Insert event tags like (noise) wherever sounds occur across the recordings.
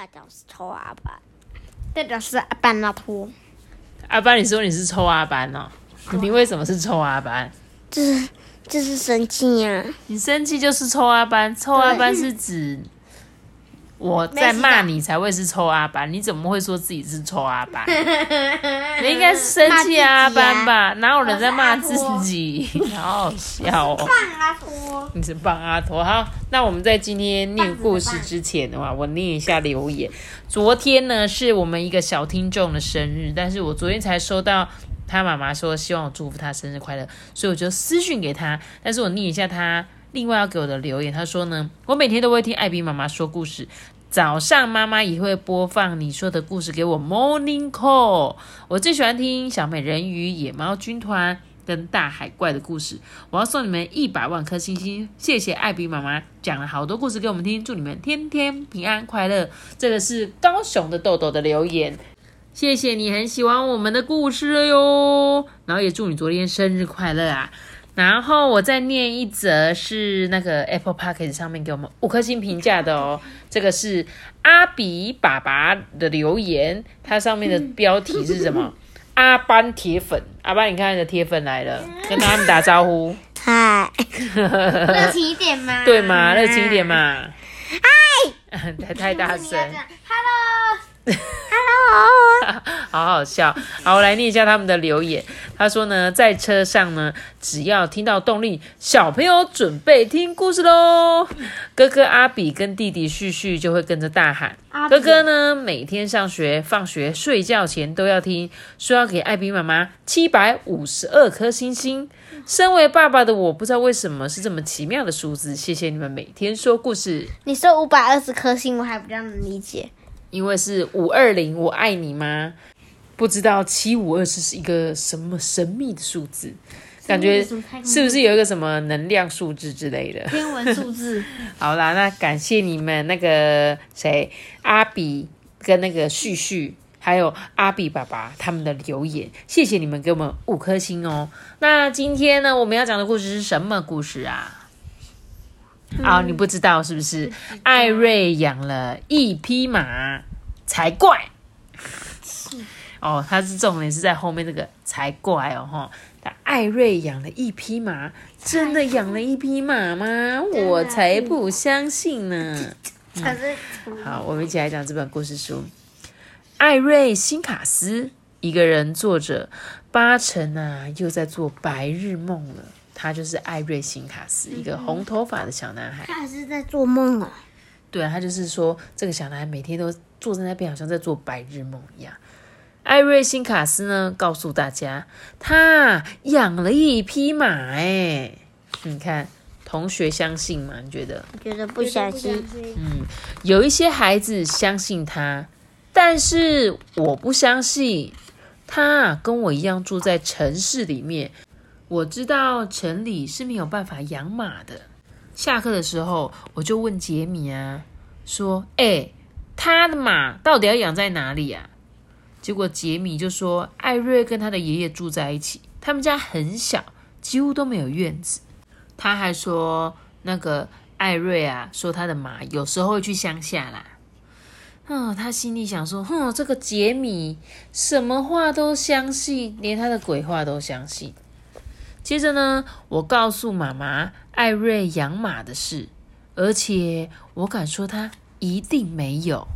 代表是抽阿班，代表是阿班那托，阿班，你说你是臭阿班哦？你为什么是臭阿班？就是就是生气呀、你生气就是臭阿班，臭阿班是指我在骂你才会是臭阿班，你怎么会说自己是臭阿班？(laughs) 你应该是生气阿班吧？哪有人在骂自己？(laughs) 好好笑哦！棒阿托，你是棒阿托。好，那我们在今天念故事之前的话，我念一下留言。昨天呢是我们一个小听众的生日，但是我昨天才收到他妈妈说希望我祝福他生日快乐，所以我就私讯给他。但是我念一下他另外要给我的留言，他说呢，我每天都会听艾比妈妈说故事。早上妈妈也会播放你说的故事给我 Morning Call。我最喜欢听小美人鱼、野猫军团跟大海怪的故事。我要送你们一百万颗星星，谢谢艾比妈妈讲了好多故事给我们听，祝你们天天平安快乐。这个是高雄的豆豆的留言，谢谢你很喜欢我们的故事了哟，然后也祝你昨天生日快乐啊！然后我再念一则是那个 Apple p o c k e t 上面给我们五颗星评价的哦，这个是阿比爸爸的留言，它上面的标题是什么？(laughs) 阿班铁粉，阿班，你看你的铁粉来了，跟他们打招呼，嗨，(laughs) 热情一点嘛，对嘛？热情一点嘛。嗨，(laughs) 太太大声，，Hello，Hello，好好笑。好，我来念一下他们的留言。他说呢，在车上呢，只要听到动力，小朋友准备听故事喽。哥哥阿比跟弟弟旭旭就会跟着大喊。哥哥呢，每天上学、放学、睡觉前都要听，说要给艾比妈妈七百五十二颗星星。身为爸爸的我，不知道为什么是这么奇妙的数字。谢谢你们每天说故事，你说五百二十颗星，我还比较能理解。因为是五二零，我爱你吗？不知道七五二是一个什么神秘的数字，感觉是不是有一个什么能量数字之类的？天文数字？(laughs) 好啦，那感谢你们那个谁阿比跟那个旭旭，还有阿比爸爸他们的留言，谢谢你们给我们五颗星哦。那今天呢，我们要讲的故事是什么故事啊？好、你不知道是不是？艾瑞养了一匹马，才怪！哦，他是重点是在后面这个才怪哦哈。他艾瑞养了一匹马，真的养了一匹马吗？我才不相信呢。(laughs) 好，我们一起来讲这本故事书。艾瑞辛卡斯一个人坐着，八成啊又在做白日梦了。他就是艾瑞辛卡斯，一个红头发的小男孩。他还是在做梦啊。对啊，他就是说，这个小男孩每天都坐在那边，好像在做白日梦一样。艾瑞辛卡斯呢，告诉大家，他养了一匹马。哎，你看，同学相信吗？你觉得？我觉得不相信。嗯有一些孩子相信他，但是我不相信。他跟我一样住在城市里面，我知道城里是没有办法养马的。下课的时候，我就问杰米啊，说：“哎、他的马到底要养在哪里啊？”结果杰米就说：“艾瑞跟他的爷爷住在一起，他们家很小，几乎都没有院子。”他还说，那个艾瑞啊，说他的马有时候会去乡下啦。嗯，他心里想说，哼，这个杰米什么话都相信，连他的鬼话都相信。接着呢，我告诉妈妈艾瑞养马的事，而且我敢说他一定没有。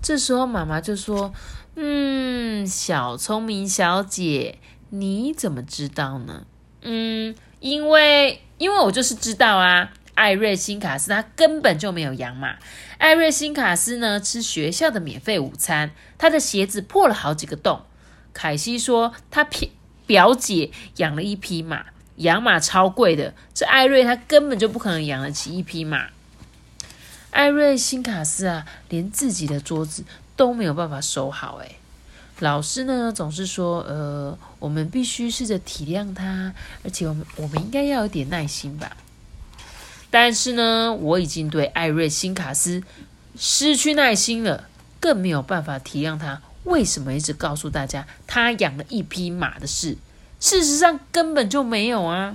这时候妈妈就说：“嗯，小聪明小姐，你怎么知道呢？”嗯，因为因为我就是知道啊，艾瑞辛卡斯他根本就没有养马。艾瑞辛卡斯呢吃学校的免费午餐，他的鞋子破了好几个洞。凯西说他表表姐养了一匹马，养马超贵的，这艾瑞他根本就不可能养得起一匹马。艾瑞辛卡斯啊，连自己的桌子都没有办法收好诶。老师呢总是说，呃，我们必须试着体谅他，而且我们我们应该要有点耐心吧。但是呢，我已经对艾瑞辛卡斯失去耐心了，更没有办法体谅他为什么一直告诉大家他养了一匹马的事。事实上根本就没有啊。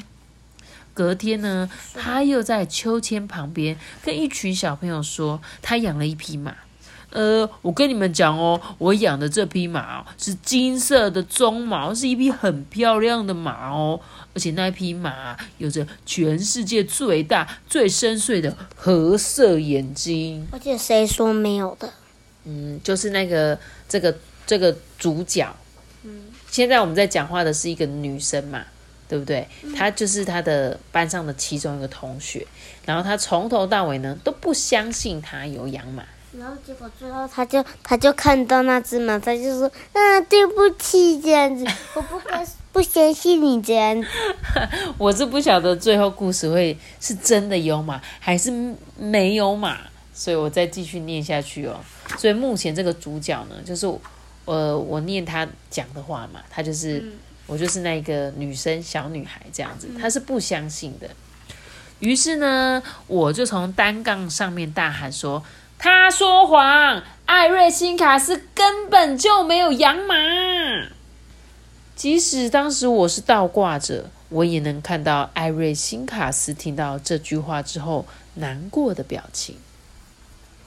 隔天呢，他又在秋千旁边跟一群小朋友说他养了一匹马，呃，我跟你们讲哦，我养的这匹马是金色的鬃毛，是一匹很漂亮的马哦，而且那匹马有着全世界最大、最深邃的褐色眼睛。而且谁说没有的？嗯，就是那个这个这个主角。嗯，现在我们在讲话的是一个女生嘛。对不对？她就是她的班上的其中一个同学，然后她从头到尾呢都不相信她有养马，然后结果最后他就他就看到那只马，他就说：“嗯，对不起，这样子，我不该不相信你这样子。(laughs) ”我是不晓得最后故事会是真的有马还是没有马，所以我再继续念下去哦。所以目前这个主角呢，就是呃，我念他讲的话嘛，他就是。我就是那个女生，小女孩这样子，她是不相信的。于是呢，我就从单杠上面大喊说：“他说谎，艾瑞辛卡斯根本就没有养马。”即使当时我是倒挂着，我也能看到艾瑞辛卡斯听到这句话之后难过的表情。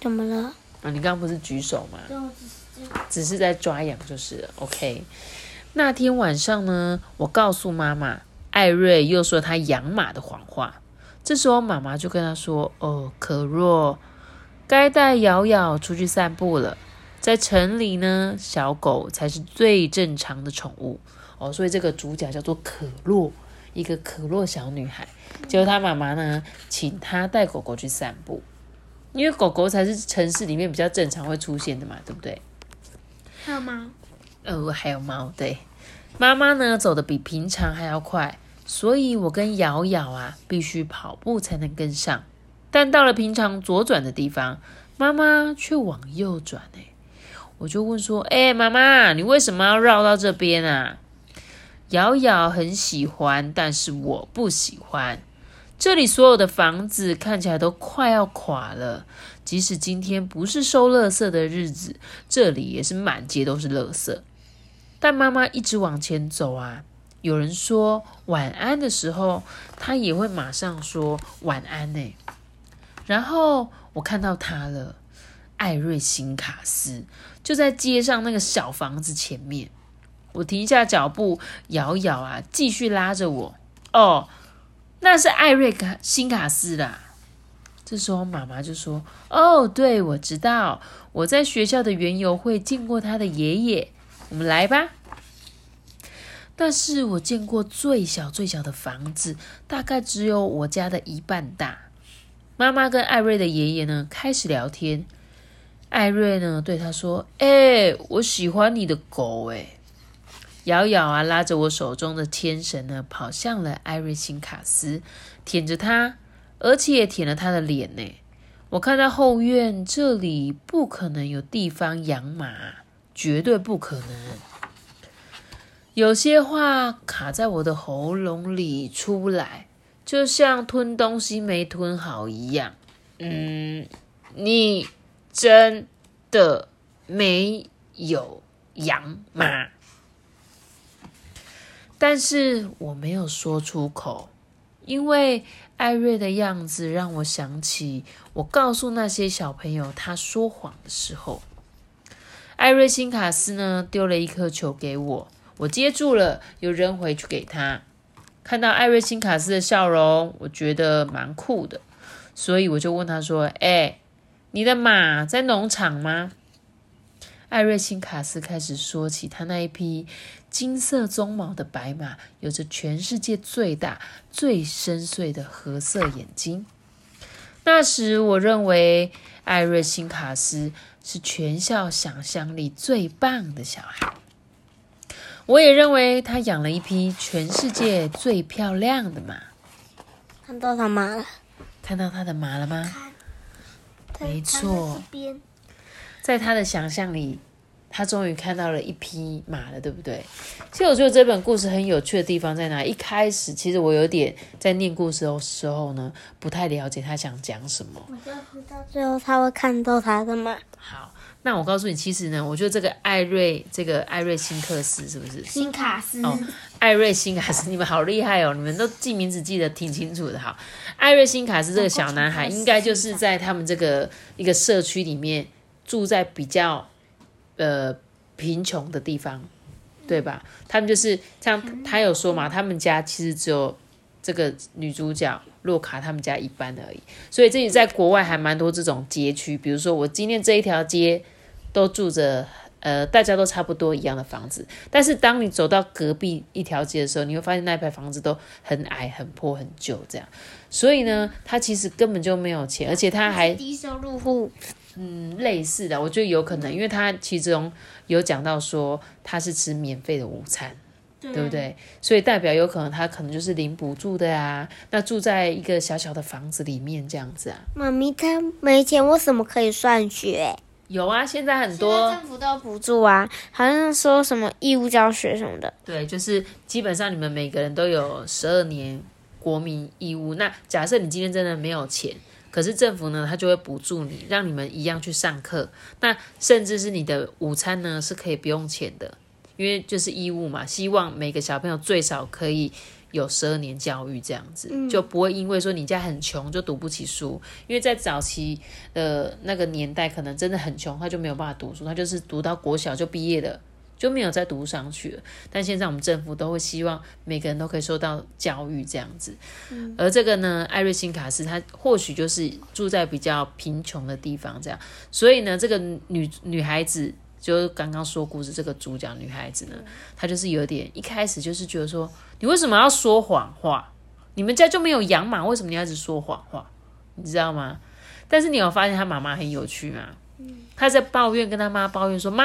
怎么了？啊，你刚刚不是举手吗？只是在抓痒就是了。OK。那天晚上呢，我告诉妈妈，艾瑞又说他养马的谎话。这时候妈妈就跟他说：“哦，可若该带瑶瑶出去散步了。在城里呢，小狗才是最正常的宠物哦。所以这个主角叫做可洛，一个可洛小女孩。结果她妈妈呢，请她带狗狗去散步，因为狗狗才是城市里面比较正常会出现的嘛，对不对？还有猫？呃，还有猫，对，妈妈呢走的比平常还要快，所以我跟瑶瑶啊必须跑步才能跟上。但到了平常左转的地方，妈妈却往右转哎，我就问说：“哎，妈妈，你为什么要绕到这边啊？”瑶瑶很喜欢，但是我不喜欢。这里所有的房子看起来都快要垮了，即使今天不是收垃圾的日子，这里也是满街都是垃圾。但妈妈一直往前走啊，有人说晚安的时候，她也会马上说晚安呢。然后我看到他了，艾瑞辛卡斯就在街上那个小房子前面。我停下脚步，摇摇啊，继续拉着我。哦，那是艾瑞卡辛卡斯啦。这时候妈妈就说：“哦，对，我知道，我在学校的园游会见过他的爷爷。”我们来吧。但是我见过最小最小的房子，大概只有我家的一半大。妈妈跟艾瑞的爷爷呢开始聊天。艾瑞呢对他说：“哎，我喜欢你的狗。”哎，瑶瑶啊拉着我手中的牵绳呢，跑向了艾瑞辛卡斯，舔着他，而且也舔了他的脸呢。我看到后院这里不可能有地方养马。绝对不可能！有些话卡在我的喉咙里出不来，就像吞东西没吞好一样。嗯，你真的没有养马？但是我没有说出口，因为艾瑞的样子让我想起我告诉那些小朋友他说谎的时候。艾瑞辛卡斯呢，丢了一颗球给我，我接住了，又扔回去给他。看到艾瑞辛卡斯的笑容，我觉得蛮酷的，所以我就问他说：“哎，你的马在农场吗？”艾瑞辛卡斯开始说起他那一匹金色鬃毛的白马，有着全世界最大、最深邃的褐色眼睛。那时，我认为艾瑞辛卡斯。是全校想象力最棒的小孩。我也认为他养了一匹全世界最漂亮的马。看到他马了？看到他的马了吗？没错，在他的想象里。他终于看到了一匹马了，对不对？其实我觉得这本故事很有趣的地方在哪？一开始其实我有点在念故事的时候呢，不太了解他想讲什么。我就知道最后他会看到他的马。好，那我告诉你，其实呢，我觉得这个艾瑞，这个艾瑞辛克斯是不是？辛卡斯哦，艾瑞辛卡斯，你们好厉害哦！你们都记名字记得挺清楚的哈。艾瑞辛卡斯这个小男孩，应该就是在他们这个一个社区里面。住在比较呃贫穷的地方，对吧？他们就是像他有说嘛，他们家其实只有这个女主角洛卡他们家一般而已，所以这里在国外还蛮多这种街区，比如说我今天这一条街都住着。呃，大家都差不多一样的房子，但是当你走到隔壁一条街的时候，你会发现那一排房子都很矮、很破、很旧，这样。所以呢，他其实根本就没有钱，而且他还 (laughs) 低收入户。嗯，类似的，我觉得有可能，因为他其中有讲到说他是吃免费的午餐，对不对？所以代表有可能他可能就是零补助的啊，那住在一个小小的房子里面这样子啊。妈咪他没钱，为什么可以算学？有啊，现在很多政府都补助啊，好像说什么义务教学什么的。对，就是基本上你们每个人都有十二年国民义务。那假设你今天真的没有钱，可是政府呢，他就会补助你，让你们一样去上课。那甚至是你的午餐呢，是可以不用钱的，因为就是义务嘛，希望每个小朋友最少可以。有十二年教育这样子，就不会因为说你家很穷就读不起书，因为在早期的那个年代，可能真的很穷，他就没有办法读书，他就是读到国小就毕业了，就没有再读上去了。但现在我们政府都会希望每个人都可以受到教育这样子，而这个呢，艾瑞辛卡斯他或许就是住在比较贫穷的地方这样，所以呢，这个女女孩子。就刚刚说故事这个主角女孩子呢，她就是有点一开始就是觉得说，你为什么要说谎话？你们家就没有养马，为什么你要一直说谎话？你知道吗？但是你有发现她妈妈很有趣吗？她在抱怨，跟她妈抱怨说：“妈，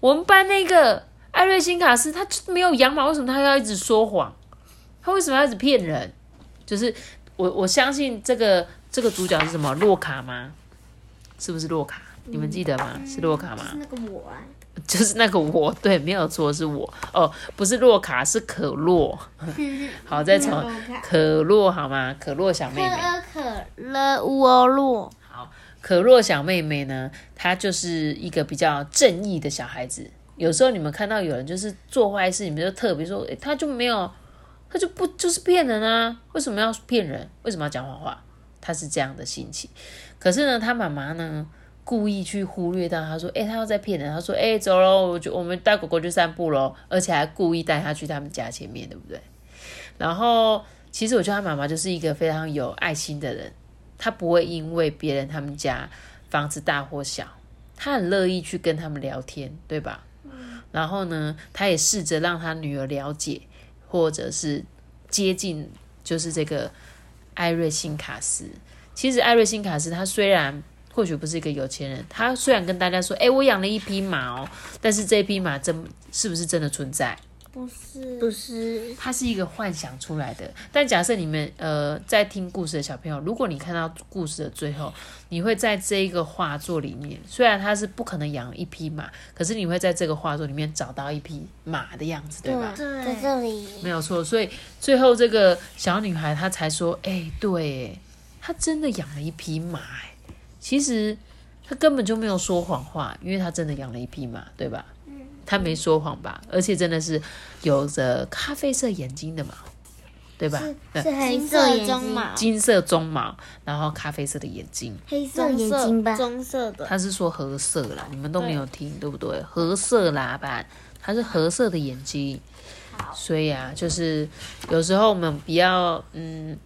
我们班那个艾瑞辛卡斯，他没有养马，为什么他要一直说谎？他为什么要一直骗人？就是我我相信这个这个主角是什么？洛卡吗？是不是洛卡？”你们记得吗？是洛卡吗？是那个我啊，就是那个我，对，没有错，是我哦，不是洛卡，是可洛。(laughs) 好，再从可洛好吗？可洛小妹妹。可乐沃洛。好，可洛小妹妹呢，她就是一个比较正义的小孩子。有时候你们看到有人就是做坏事，你们就特别说，诶，他就没有，他就不就是骗人啊？为什么要骗人？为什么要讲谎话？他是这样的心情。可是呢，他妈妈呢？故意去忽略到，他说：“哎，他要在骗人。”他说：“哎，走喽，我就我们带狗狗去散步喽，而且还故意带他去他们家前面，对不对？”然后，其实我觉得他妈妈就是一个非常有爱心的人，他不会因为别人他们家房子大或小，他很乐意去跟他们聊天，对吧？然后呢，他也试着让他女儿了解，或者是接近，就是这个艾瑞辛卡斯。其实艾瑞辛卡斯他虽然。或许不是一个有钱人，他虽然跟大家说：“哎，我养了一匹马哦。”但是这匹马真是不是真的存在？不是，不是，它是一个幻想出来的。但假设你们呃在听故事的小朋友，如果你看到故事的最后，你会在这一个画作里面，虽然他是不可能养一匹马，可是你会在这个画作里面找到一匹马的样子，对吧？对，在这里没有错。所以最后这个小女孩她才说：“哎，对，她真的养了一匹马。”其实他根本就没有说谎话，因为他真的养了一匹马，对吧？他没说谎吧？而且真的是有着咖啡色眼睛的马，对吧？是黑色中毛，金色中毛，然后咖啡色的眼睛，黑色眼睛吧？棕色的。他是说褐色啦，你们都没有听，对不对？褐色啦吧，它是褐色的眼睛。所以啊，就是有时候我们比较嗯，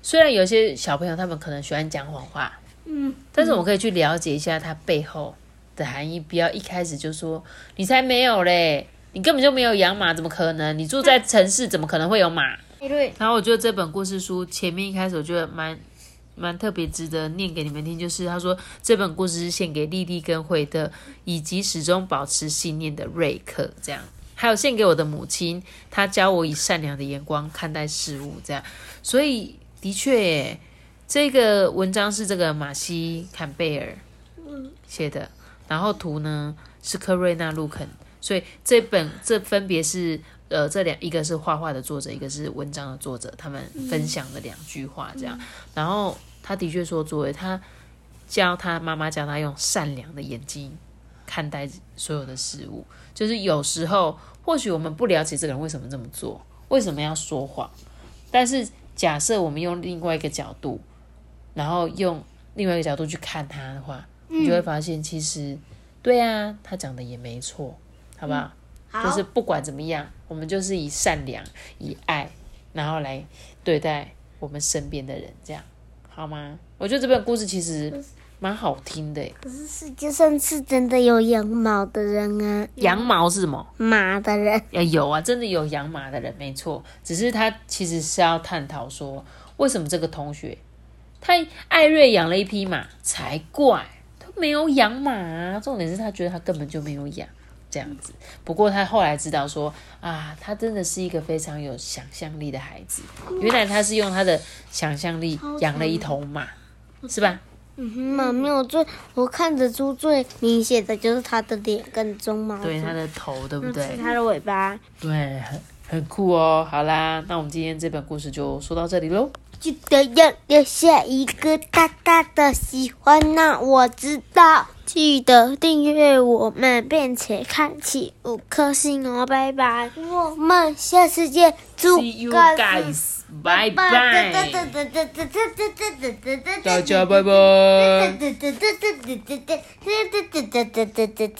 虽然有些小朋友他们可能喜欢讲谎话。嗯，但是我可以去了解一下它背后的含义，不要一开始就说你才没有嘞，你根本就没有养马，怎么可能？你住在城市，怎么可能会有马？对。然后我觉得这本故事书前面一开始我觉得蛮蛮特别，值得念给你们听，就是他说这本故事是献给莉莉跟惠特，以及始终保持信念的瑞克，这样，还有献给我的母亲，她教我以善良的眼光看待事物，这样，所以的确。这个文章是这个马西坎贝尔写的，然后图呢是科瑞娜路肯，所以这本这分别是呃这两一个是画画的作者，一个是文章的作者，他们分享的两句话这样。然后他的确说，作为他教他妈妈教他用善良的眼睛看待所有的事物，就是有时候或许我们不了解这个人为什么这么做，为什么要说谎，但是假设我们用另外一个角度。然后用另外一个角度去看他的话，你就会发现其实对啊，他讲的也没错，好不好？好，就是不管怎么样，我们就是以善良、以爱，然后来对待我们身边的人，这样好吗？我觉得这本故事其实蛮好听的耶。可是世界上是真的有羊毛的人啊，羊毛是什么？马的人。呀，有啊，真的有养马的人，没错。只是他其实是要探讨说，为什么这个同学他艾瑞养了一匹马才怪，他没有养马啊。重点是他觉得他根本就没有养这样子。不过他后来知道说啊，他真的是一个非常有想象力的孩子。原来他是用他的想象力养了一头马，是吧？嗯哼，马没有最，我看得出最明显的就是它的脸跟鬃毛，对，他的头，对不对？是它的尾巴。对，很很酷哦。好啦，那我们今天这本故事就说到这里喽。记得要留下一个大大的喜欢呐、我知道。记得订阅我们，并且开启五颗星哦，拜拜。我们下次见，祝 See you 各自 guys，拜拜拜。大家拜拜。拜。